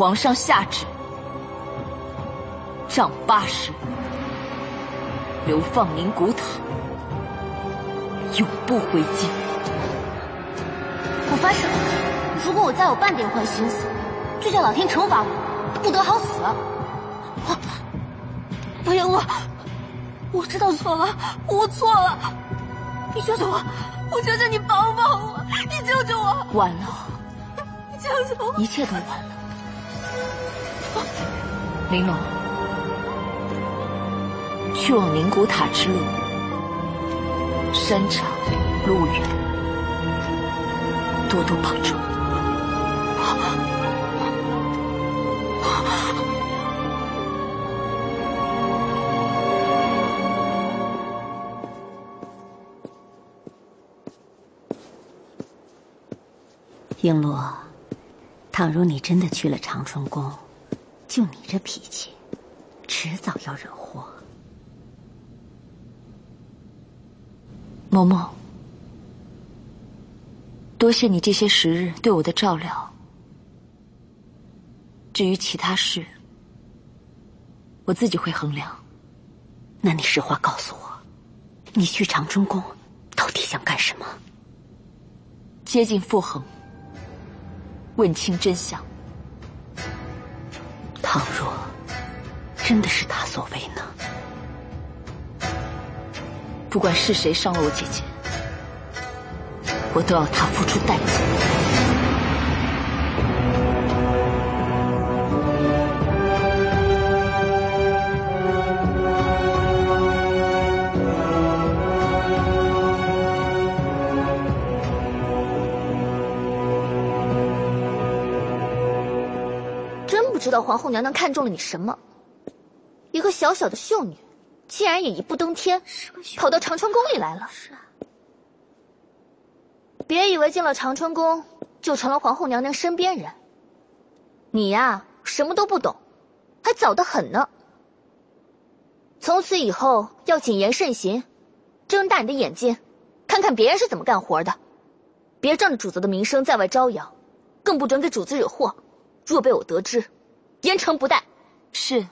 皇上下旨，杖八十，流放宁古塔，永不回京。我发誓，如果我再有半点坏心思，就叫老天惩罚我，不得好死。白杨我，我知道错了，我错了，你救救我，我求求你帮帮我，你救救我。晚了，你救救我，一切都晚了。玲珑，去往灵谷塔之路，山长路远，多多保重。璎珞，倘若你真的去了长春宫，就你这脾气，迟早要惹祸。嬷嬷，多谢你这些时日对我的照料。至于其他事，我自己会衡量。那你实话告诉我，你去长春宫到底想干什么？接近傅恒，问清真相。倘若真的是他所为呢？不管是谁伤了我姐姐，我都要他付出代价。知道皇后娘娘看中了你什么？一个小小的秀女，竟然也一步登天，跑到长春宫里来了。是啊，别以为进了长春宫就成了皇后娘娘身边人。你呀，什么都不懂，还早得很呢。从此以后要谨言慎行，睁大你的眼睛，看看别人是怎么干活的，别仗着主子的名声在外招摇，更不准给主子惹祸。若被我得知，严惩不贷。是。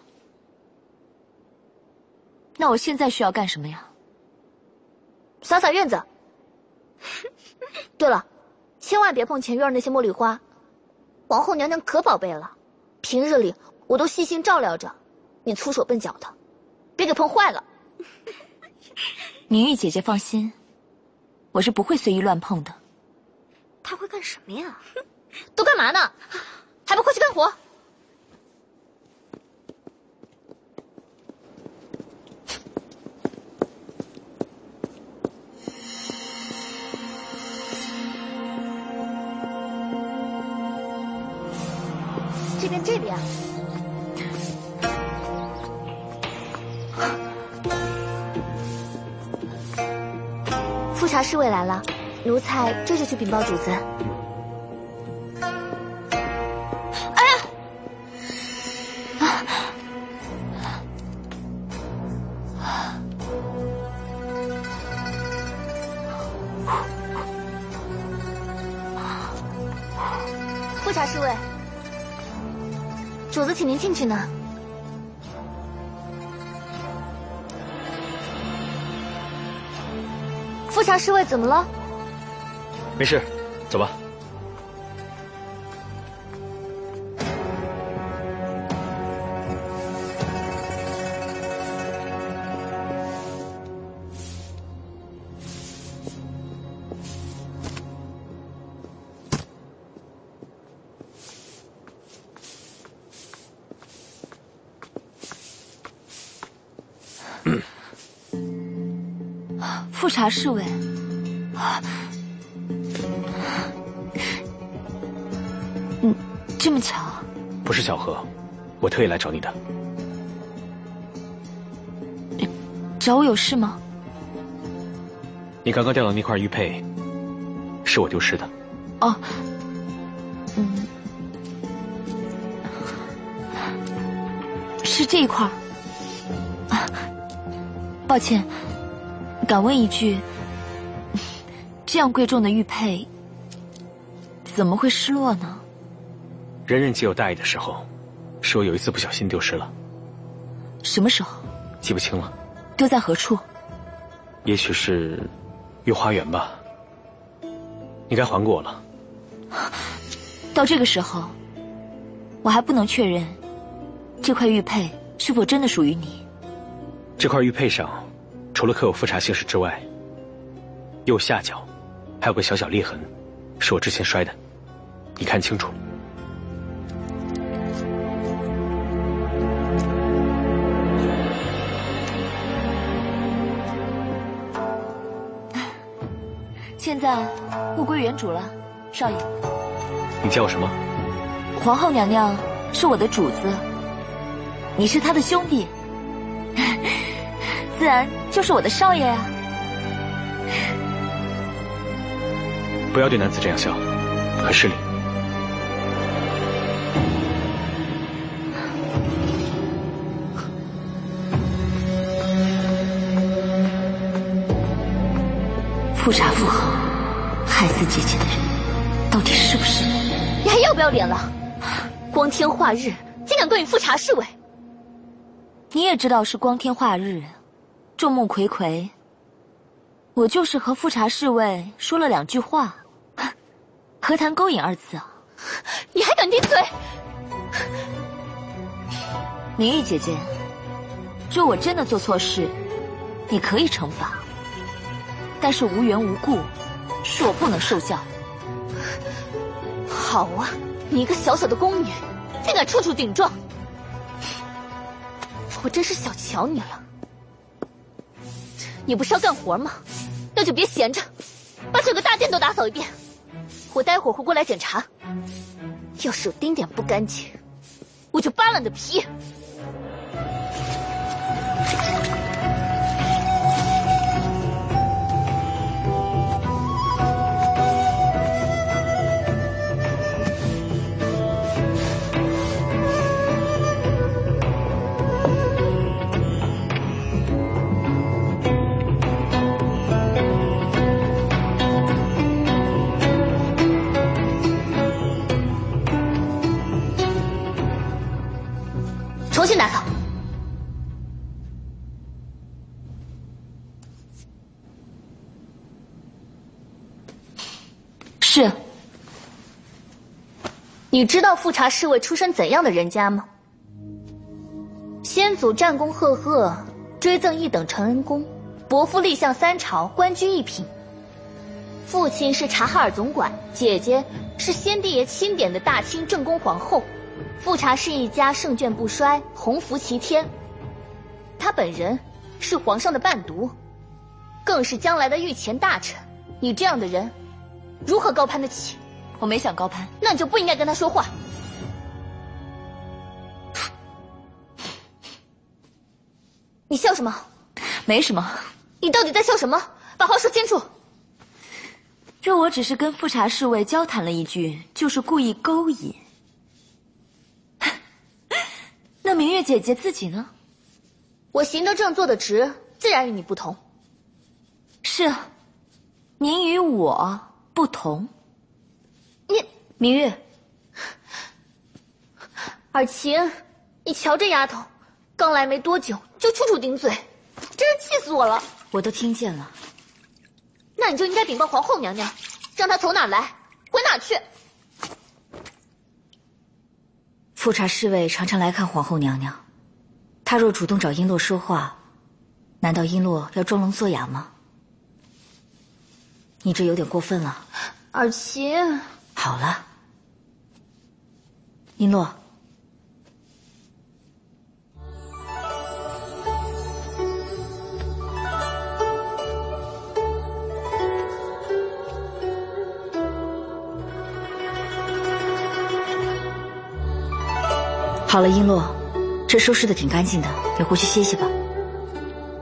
那我现在需要干什么呀？扫扫院子。对了，千万别碰前院那些茉莉花，皇后娘娘可宝贝了，平日里我都细心照料着，你粗手笨脚的，别给碰坏了。明玉姐姐放心，我是不会随意乱碰的。他会干什么呀？都干嘛呢？还不快去干活！侍卫来了，奴才这就去禀报主子。富察侍卫，主子请您进去呢。富察侍卫怎么了？没事，走吧。富察侍卫，嗯，这么巧？不是巧合，我特意来找你的。找我有事吗？你刚刚掉的那块玉佩，是我丢失的。哦，嗯，是这一块儿。啊，抱歉，敢问一句，这样贵重的玉佩怎么会失落呢？人人皆有大意的时候，是我有一次不小心丢失了。什么时候？记不清了。丢在何处？也许是御花园吧。你该还给我了。到这个时候，我还不能确认这块玉佩是否真的属于你。这块玉佩上，除了刻有复查姓氏之外，右下角还有个小小裂痕，是我之前摔的。你看清楚。现在物归原主了，少爷。你叫我什么？皇后娘娘是我的主子，你是她的兄弟，自然就是我的少爷呀。不要对男子这样笑，很失礼。富察父后害死姐姐的人，到底是不是？你你还要不要脸了？光天化日，竟敢关于富察侍卫！你也知道是光天化日，众目睽睽。我就是和富察侍卫说了两句话，何谈勾引二字啊？你还敢顶嘴？明玉姐姐，若我真的做错事，你可以惩罚。但是无缘无故，是我不能受教。好啊，你一个小小的宫女，竟敢处处顶撞，我真是小瞧你了。你不是要干活吗？那就别闲着，把整个大殿都打扫一遍。我待会儿会过来检查，要是有丁点不干净，我就扒了你的皮。拿走。是。你知道富察侍卫出身怎样的人家吗？先祖战功赫赫，追赠一等承恩公，伯父立相三朝，官居一品。父亲是察哈尔总管，姐姐是先帝爷钦点的大清正宫皇后。富察氏一家圣眷不衰，鸿福齐天。他本人是皇上的伴读，更是将来的御前大臣。你这样的人，如何高攀得起？我没想高攀，那你就不应该跟他说话。你笑什么？没什么。你到底在笑什么？把话说清楚。若我只是跟富察侍卫交谈了一句，就是故意勾引。那明月姐姐自己呢？我行得正，坐得直，自然与你不同。是，您与我不同。你明月，尔晴，你瞧这丫头，刚来没多久就处处顶嘴，真是气死我了。我都听见了。那你就应该禀报皇后娘娘，让她从哪来回哪去。富察侍卫常常来看皇后娘娘，她若主动找璎珞说话，难道璎珞要装聋作哑吗？你这有点过分了。尔晴，好了，璎珞。好了，璎珞，这收拾的挺干净的，你回去歇歇吧。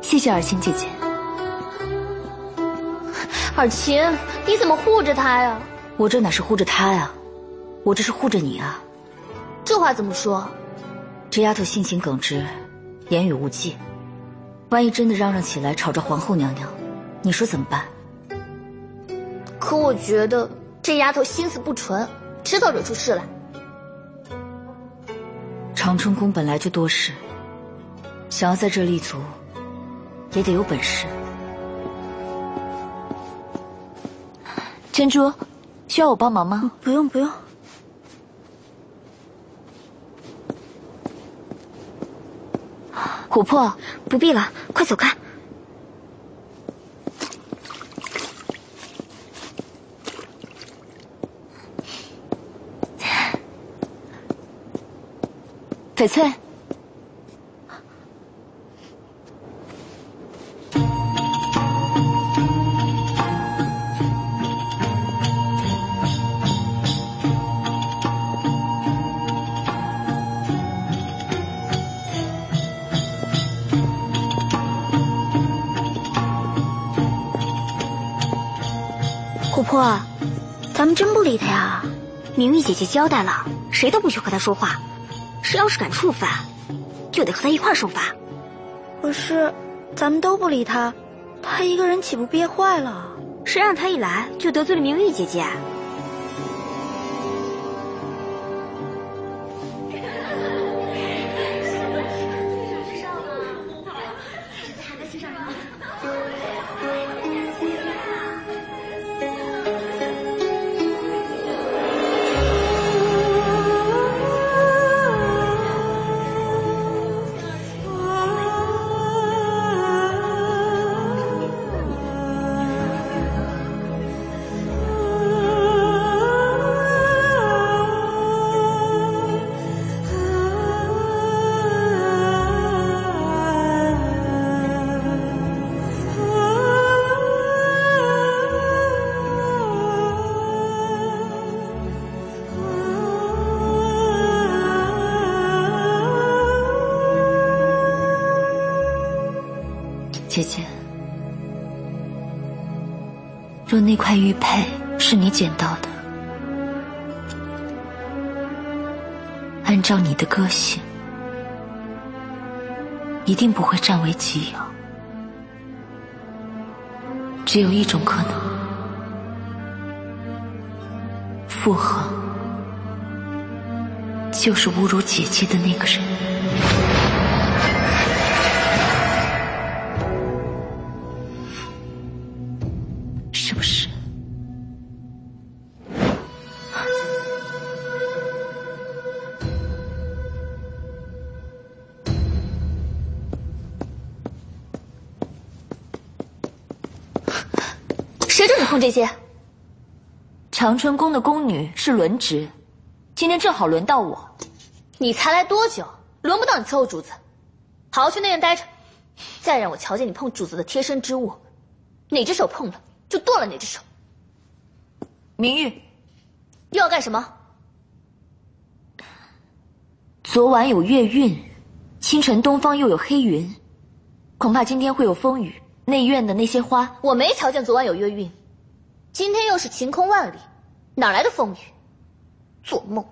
谢谢尔晴姐姐。尔晴，你怎么护着他呀？我这哪是护着他呀，我这是护着你啊。这话怎么说？这丫头性情耿直，言语无忌，万一真的嚷嚷起来吵着皇后娘娘，你说怎么办？可我觉得这丫头心思不纯，迟早惹出事来。长春宫本来就多事，想要在这立足，也得有本事。珍珠，需要我帮忙吗？不用不用。琥珀，不必了，快走开。翡翠，琥珀，咱们真不理他呀？明玉姐姐交代了，谁都不许和他说话。谁要是敢触犯，就得和他一块受罚。可是，咱们都不理他，他一个人岂不憋坏了？谁让他一来就得罪了明玉姐姐？姐姐，若那块玉佩是你捡到的，按照你的个性，一定不会占为己有。只有一种可能，傅恒就是侮辱姐姐的那个人。长春宫的宫女是轮值，今天正好轮到我。你才来多久？轮不到你伺候主子，好好去内院待着。再让我瞧见你碰主子的贴身之物，哪只手碰了就剁了哪只手。明玉，又要干什么？昨晚有月晕，清晨东方又有黑云，恐怕今天会有风雨。内院的那些花，我没瞧见昨晚有月晕，今天又是晴空万里，哪来的风雨？做梦！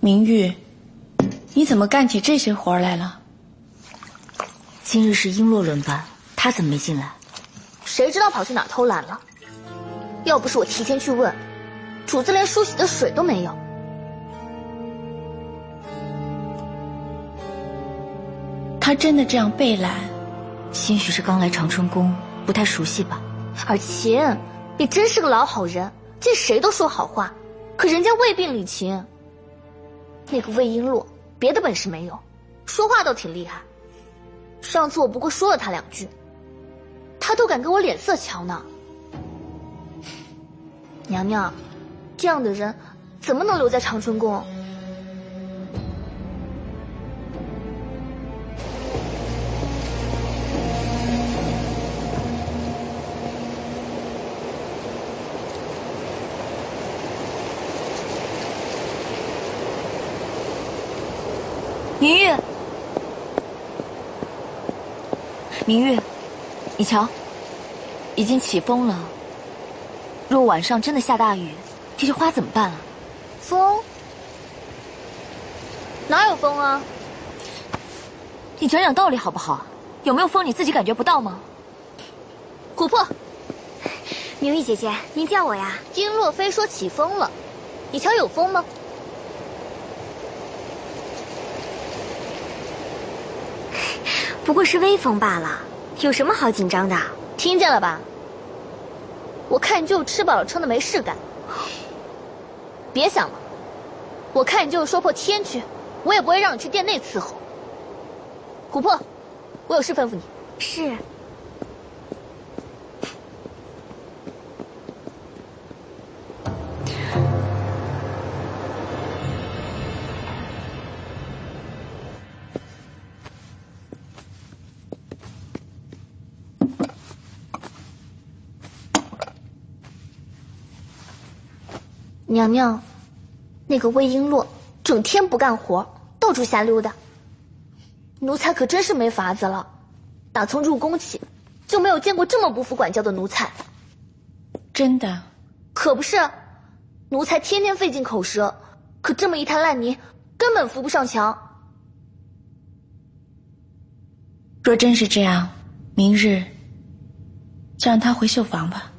明玉，你怎么干起这些活来了？今日是璎珞轮班，他怎么没进来？谁知道跑去哪儿偷懒了？要不是我提前去问，主子连梳洗的水都没有。他真的这样被懒？兴许是刚来长春宫，不太熟悉吧。尔晴，你真是个老好人，见谁都说好话，可人家未必领情。那个魏璎珞别的本事没有，说话倒挺厉害。上次我不过说了他两句，他都敢给我脸色瞧呢。娘娘，这样的人怎么能留在长春宫？明玉，明玉，你瞧，已经起风了。若晚上真的下大雨，这些花怎么办啊？风？哪有风啊？你讲讲道理好不好？有没有风你自己感觉不到吗？琥珀，明玉姐姐，您叫我呀？殷洛飞说起风了，你瞧有风吗？不过是威风罢了，有什么好紧张的？听见了吧？我看你就吃饱了撑的没事干。别想了，我看你就是说破天去，我也不会让你去殿内伺候。琥珀，我有事吩咐你。是。娘娘，那个魏璎珞整天不干活，到处瞎溜达。奴才可真是没法子了，打从入宫起，就没有见过这么不服管教的奴才。真的？可不是，奴才天天费尽口舌，可这么一滩烂泥，根本扶不上墙。若真是这样，明日就让他回绣房吧。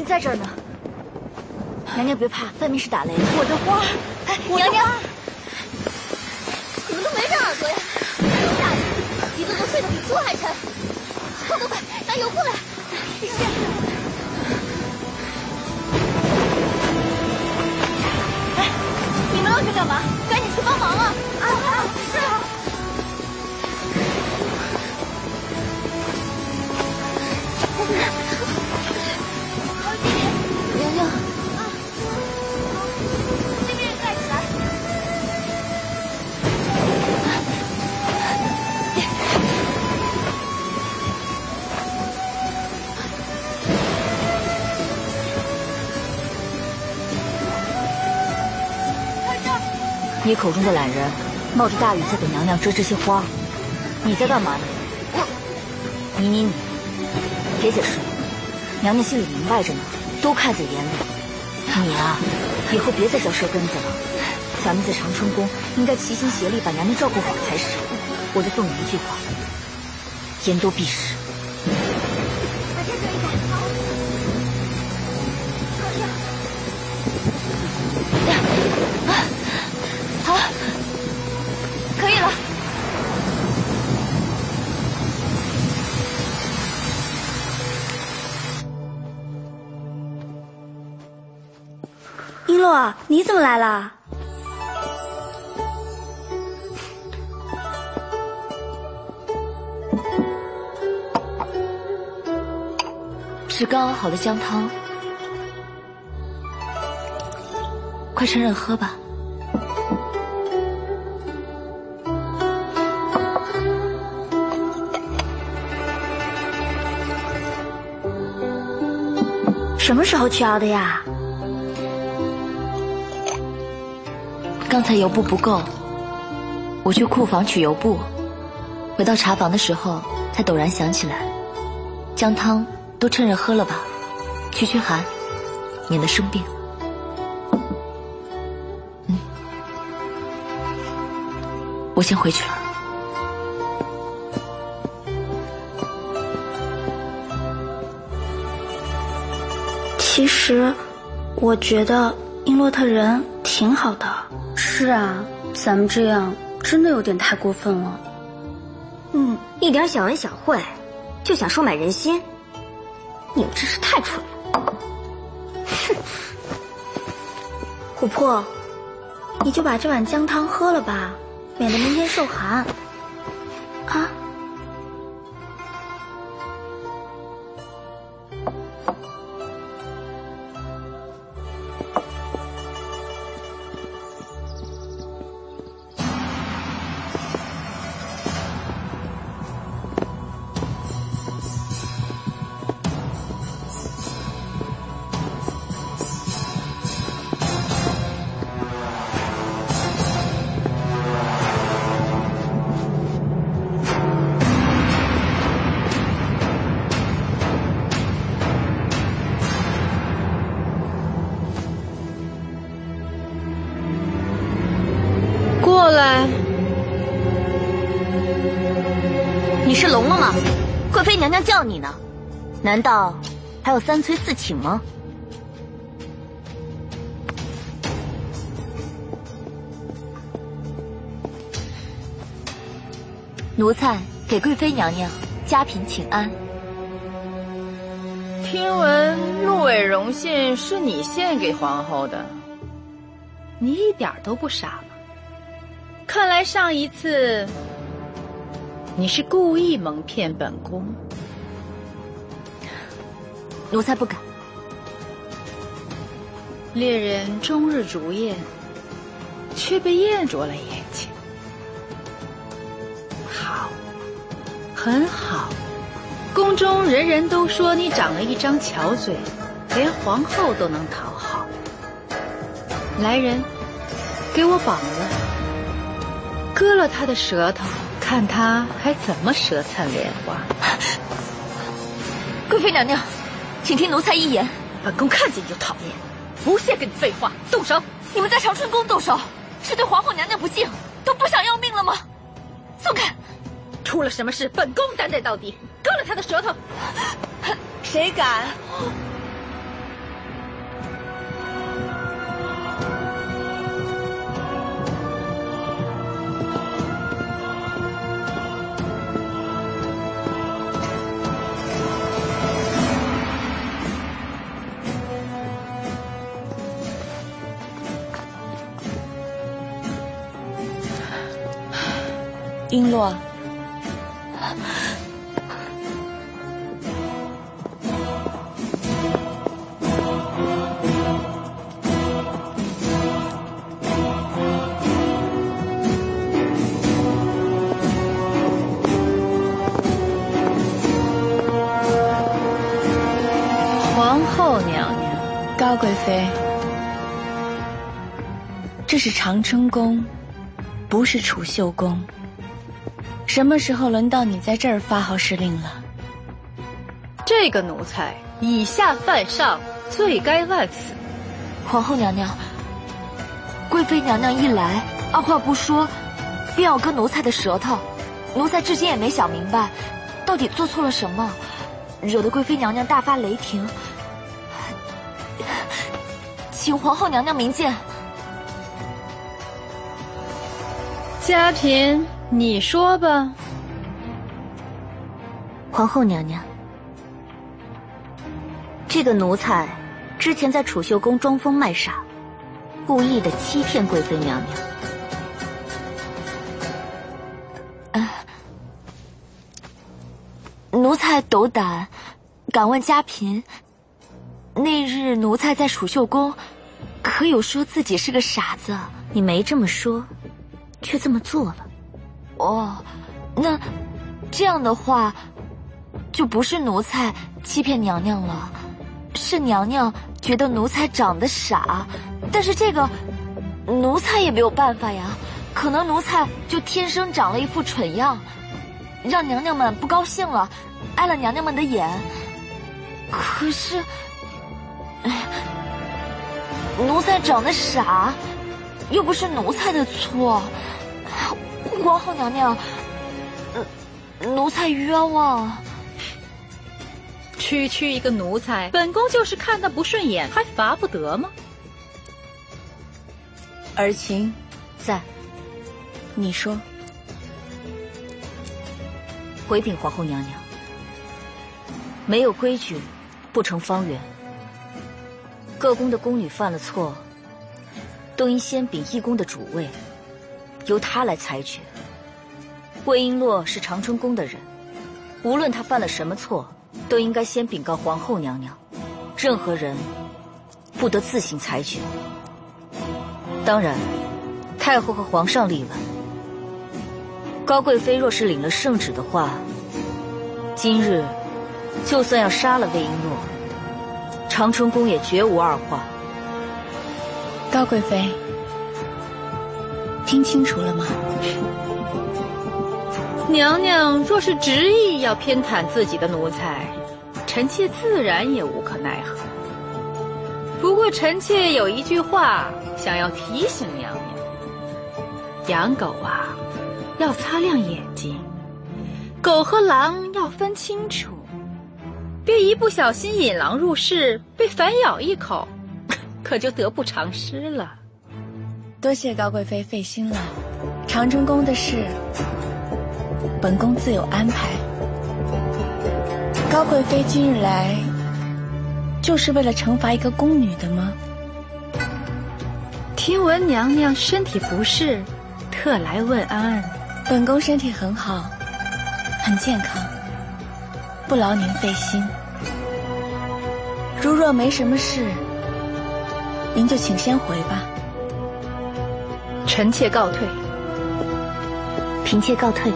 儿媳在这儿呢。娘娘别怕，外面是打雷。我的花，娘娘，你们都没长耳朵呀！这么大雨，一个个睡得比猪还沉。快快快，拿油过来！你口中的懒人，冒着大雨在给娘娘遮这些花，你在干嘛呢？你你你，别解释了，娘娘心里明白着呢，都看在眼里。你啊，以后别再嚼舌根子了。咱们在长春宫应该齐心协力把娘娘照顾好才是。我再送你一句话，言多必失。洛，你怎么来了？是刚熬好的姜汤，快趁热喝吧。什么时候去熬的呀？刚才油布不够，我去库房取油布，回到茶房的时候才陡然想起来，姜汤都趁热喝了吧，驱驱寒，免得生病。嗯，我先回去了。其实，我觉得英洛特人挺好的。是啊，咱们这样真的有点太过分了。嗯，一点小恩小惠，就想收买人心，你们真是太蠢了。哼，琥珀，你就把这碗姜汤喝了吧，免得明天受寒。娘娘叫你呢，难道还有三催四请吗？奴才给贵妃娘娘加嫔请安。听闻陆伟荣信是你献给皇后的，你一点都不傻吗？看来上一次你是故意蒙骗本宫。奴才不敢。猎人终日逐雁，却被雁啄了眼睛。好，很好。宫中人人都说你长了一张巧嘴，连皇后都能讨好。来人，给我绑了，割了他的舌头，看他还怎么舌灿莲花。贵妃娘娘，请听奴才一言。本宫看见你就讨厌，不屑跟你废话，动手！你们在长春宫动手，是对皇后娘娘不敬，都不想要命了吗？松开！出了什么事，本宫担待到底。割了他的舌头，谁敢？璎珞。皇后娘娘，高贵妃，这是长春宫，不是储秀宫。什么时候轮到你在这儿发号施令了？这个奴才以下犯上，罪该万死。皇后娘娘，贵妃娘娘一来，二话不说，便要割奴才的舌头。奴才至今也没想明白，到底做错了什么，惹得贵妃娘娘大发雷霆。请皇后娘娘明鉴。嘉嫔。你说吧，皇后娘娘，这个奴才之前在储秀宫装疯卖傻，故意的欺骗贵妃娘娘。啊，奴才斗胆，敢问家嫔，那日奴才在储秀宫，可有说自己是个傻子？你没这么说，却这么做了。哦，那这样的话，就不是奴才欺骗娘娘了，是娘娘觉得奴才长得傻，但是这个奴才也没有办法呀，可能奴才就天生长了一副蠢样，让娘娘们不高兴了，碍了娘娘们的眼。可是，哎奴才长得傻，又不是奴才的错。皇后娘娘，奴才冤枉。区区一个奴才，本宫就是看他不顺眼，还罚不得吗？尔晴，在。你说。回禀皇后娘娘，没有规矩，不成方圆。各宫的宫女犯了错，都应先禀一宫的主位。由他来裁决。魏璎珞是长春宫的人，无论她犯了什么错，都应该先禀告皇后娘娘。任何人不得自行裁决。当然，太后和皇上例外。高贵妃若是领了圣旨的话，今日就算要杀了魏璎珞，长春宫也绝无二话。高贵妃。听清楚了吗？娘娘若是执意要偏袒自己的奴才，臣妾自然也无可奈何。不过臣妾有一句话想要提醒娘娘：养狗啊，要擦亮眼睛，狗和狼要分清楚，别一不小心引狼入室，被反咬一口，可就得不偿失了。多谢高贵妃费心了，长春宫的事，本宫自有安排。高贵妃今日来，就是为了惩罚一个宫女的吗？听闻娘娘身体不适，特来问安。本宫身体很好，很健康，不劳您费心。如若没什么事，您就请先回吧。臣妾告退。嫔妾告退。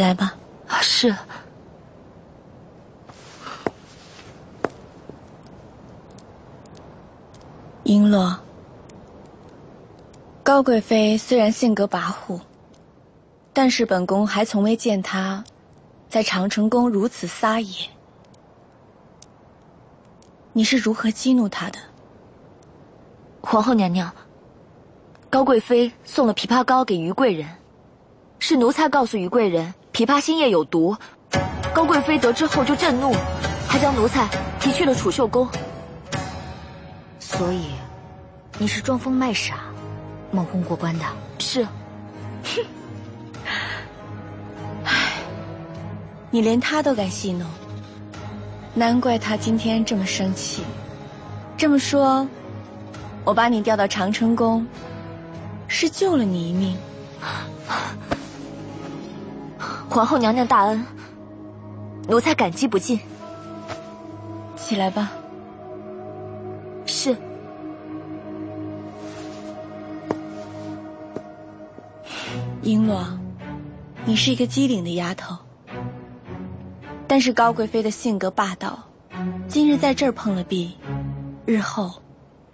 来吧。啊，是。璎珞，高贵妃虽然性格跋扈，但是本宫还从未见她在长春宫如此撒野。你是如何激怒她的？皇后娘娘，高贵妃送了枇杷膏给于贵人，是奴才告诉于贵人。枇杷心叶有毒，高贵妃得知后就震怒，还将奴才提去了储秀宫。所以，你是装疯卖傻，蒙混过关的。是。哼。唉，你连他都敢戏弄，难怪他今天这么生气。这么说，我把你调到长春宫，是救了你一命。皇后娘娘大恩，奴才感激不尽。起来吧。是。璎珞，你是一个机灵的丫头，但是高贵妃的性格霸道，今日在这儿碰了壁，日后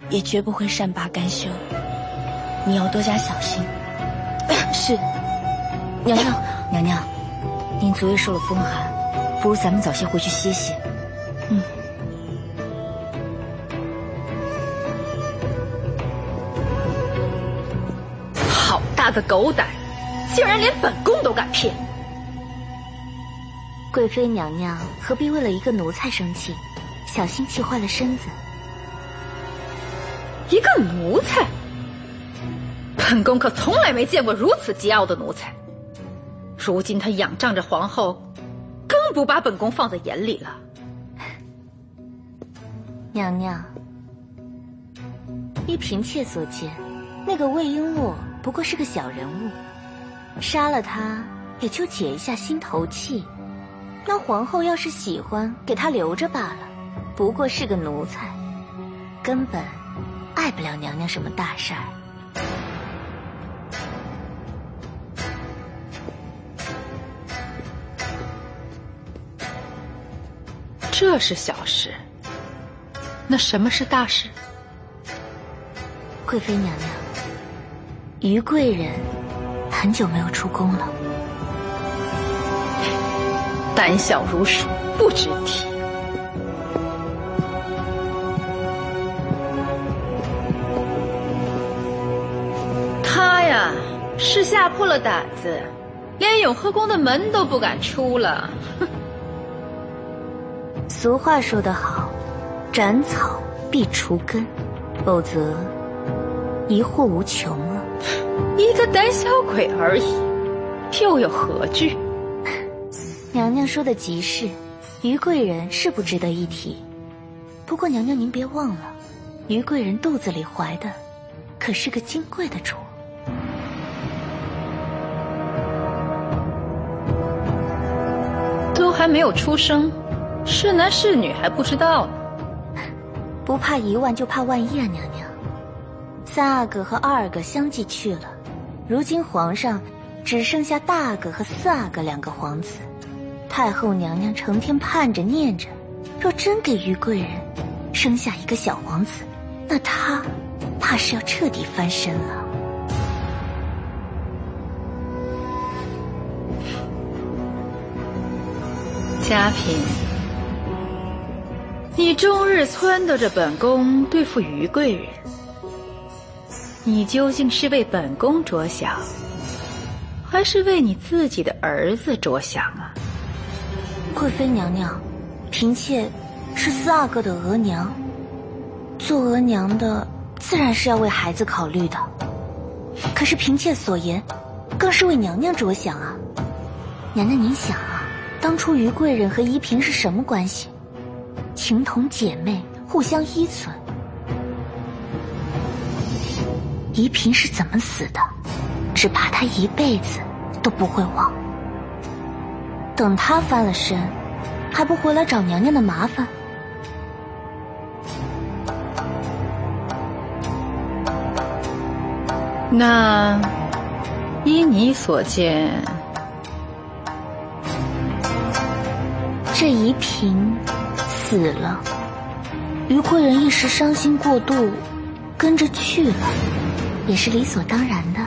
也绝不会善罢甘休。你要多加小心。是，娘娘，娘娘。您昨夜受了风寒，不如咱们早些回去歇歇。嗯。好大的狗胆，竟然连本宫都敢骗！贵妃娘娘何必为了一个奴才生气？小心气坏了身子。一个奴才，本宫可从来没见过如此桀骜的奴才。如今他仰仗着皇后，更不把本宫放在眼里了。娘娘，依嫔妾所见，那个魏璎珞不过是个小人物，杀了他也就解一下心头气。那皇后要是喜欢，给他留着罢了。不过是个奴才，根本碍不了娘娘什么大事儿。这是小事，那什么是大事？贵妃娘娘，于贵人很久没有出宫了，胆小如鼠，不值提。他呀，是吓破了胆子，连永和宫的门都不敢出了。哼。俗话说得好，斩草必除根，否则疑祸无穷啊。一个胆小鬼而已，又有何惧？娘娘说的极是，于贵人是不值得一提。不过娘娘您别忘了，于贵人肚子里怀的可是个金贵的主，都还没有出生。是男是女还不知道呢，不怕一万就怕万一啊！娘娘，三阿哥和二阿哥相继去了，如今皇上只剩下大阿哥和四阿哥两个皇子，太后娘娘成天盼着念着，若真给于贵人生下一个小皇子，那她怕是要彻底翻身了。嘉嫔。你终日撺掇着本宫对付于贵人，你究竟是为本宫着想，还是为你自己的儿子着想啊？贵妃娘娘，嫔妾是四阿哥的额娘，做额娘的自然是要为孩子考虑的。可是嫔妾所言，更是为娘娘着想啊。娘娘您想啊，当初于贵人和依嫔是什么关系？情同姐妹，互相依存。怡嫔是怎么死的？只怕她一辈子都不会忘。等她翻了身，还不回来找娘娘的麻烦？那依你所见，这怡嫔。死了，于贵人一时伤心过度，跟着去了，也是理所当然的。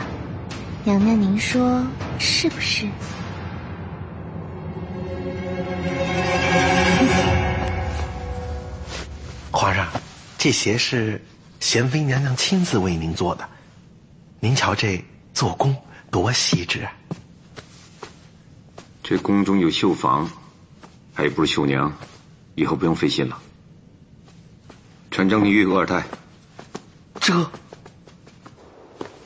娘娘，您说是不是？皇上，这鞋是贤妃娘娘亲自为您做的，您瞧这做工多细致啊。这宫中有绣房，还不是绣娘。以后不用费心了。传张明玉和二太。这，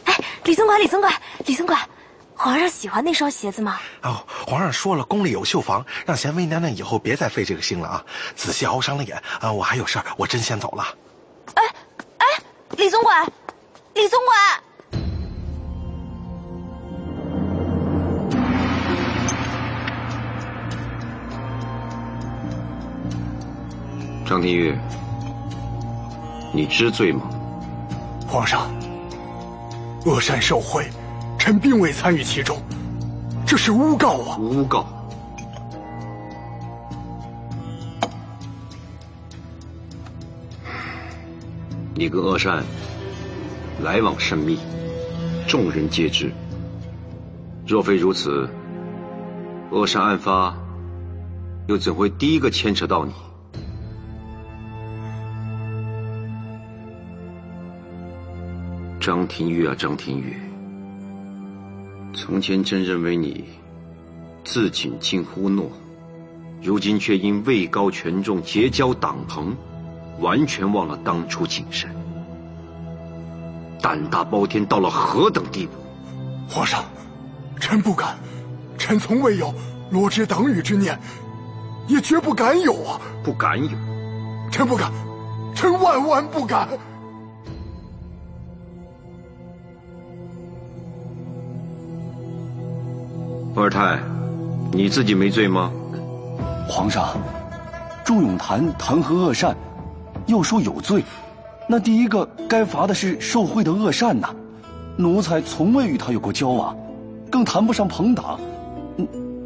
哎，李总管，李总管，李总管，皇上喜欢那双鞋子吗？哦，皇上说了，宫里有绣房，让贤妃娘娘以后别再费这个心了啊！仔细熬伤了眼啊，我还有事儿，我真先走了。哎，哎，李总管，李总管。张廷玉，你知罪吗？皇上，恶善受贿，臣并未参与其中，这是诬告啊！诬告！你跟恶善来往甚密，众人皆知。若非如此，恶善案发又怎会第一个牵扯到你？张廷玉啊，张廷玉，从前真认为你自谨近乎懦，如今却因位高权重结交党朋，完全忘了当初谨慎，胆大包天到了何等地步？皇上，臣不敢，臣从未有罗织党羽之念，也绝不敢有啊！不敢有，臣不敢，臣万万不敢。二太，你自己没罪吗？皇上，祝永谈弹劾恶善，要说有罪，那第一个该罚的是受贿的恶善呐。奴才从未与他有过交往，更谈不上朋党，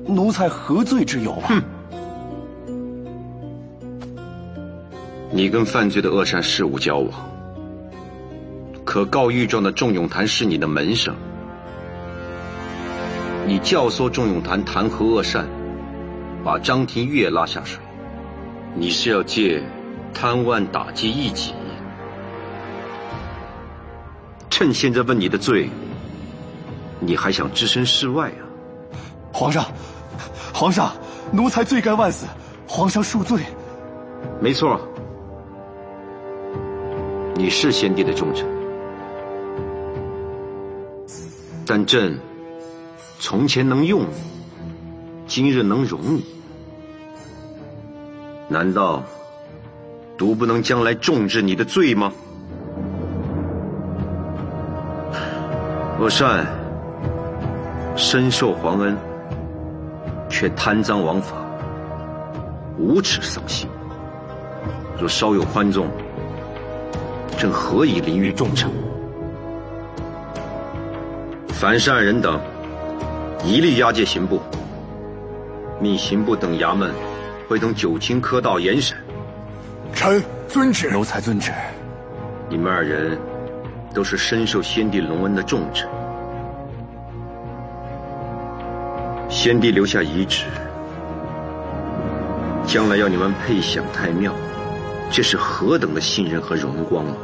奴才何罪之有啊？哼！你跟犯罪的恶善事无交往，可告御状的仲永谈是你的门生。你教唆仲永谈弹劾恶善，把张廷玉拉下水，你是要借贪污案打击异己？趁现在问你的罪，你还想置身事外啊？皇上，皇上，奴才罪该万死，皇上恕罪。没错，你是先帝的忠臣，但朕。从前能用你，今日能容你，难道独不能将来重治你的罪吗？恶善深受皇恩，却贪赃枉法，无耻丧心。若稍有宽纵，朕何以临于重臣？凡善人等。一律押解刑部，命刑部等衙门会同九卿科道严审。臣遵旨。奴才遵旨。你们二人都是深受先帝隆恩的重臣，先帝留下遗旨，将来要你们配享太庙，这是何等的信任和荣光啊！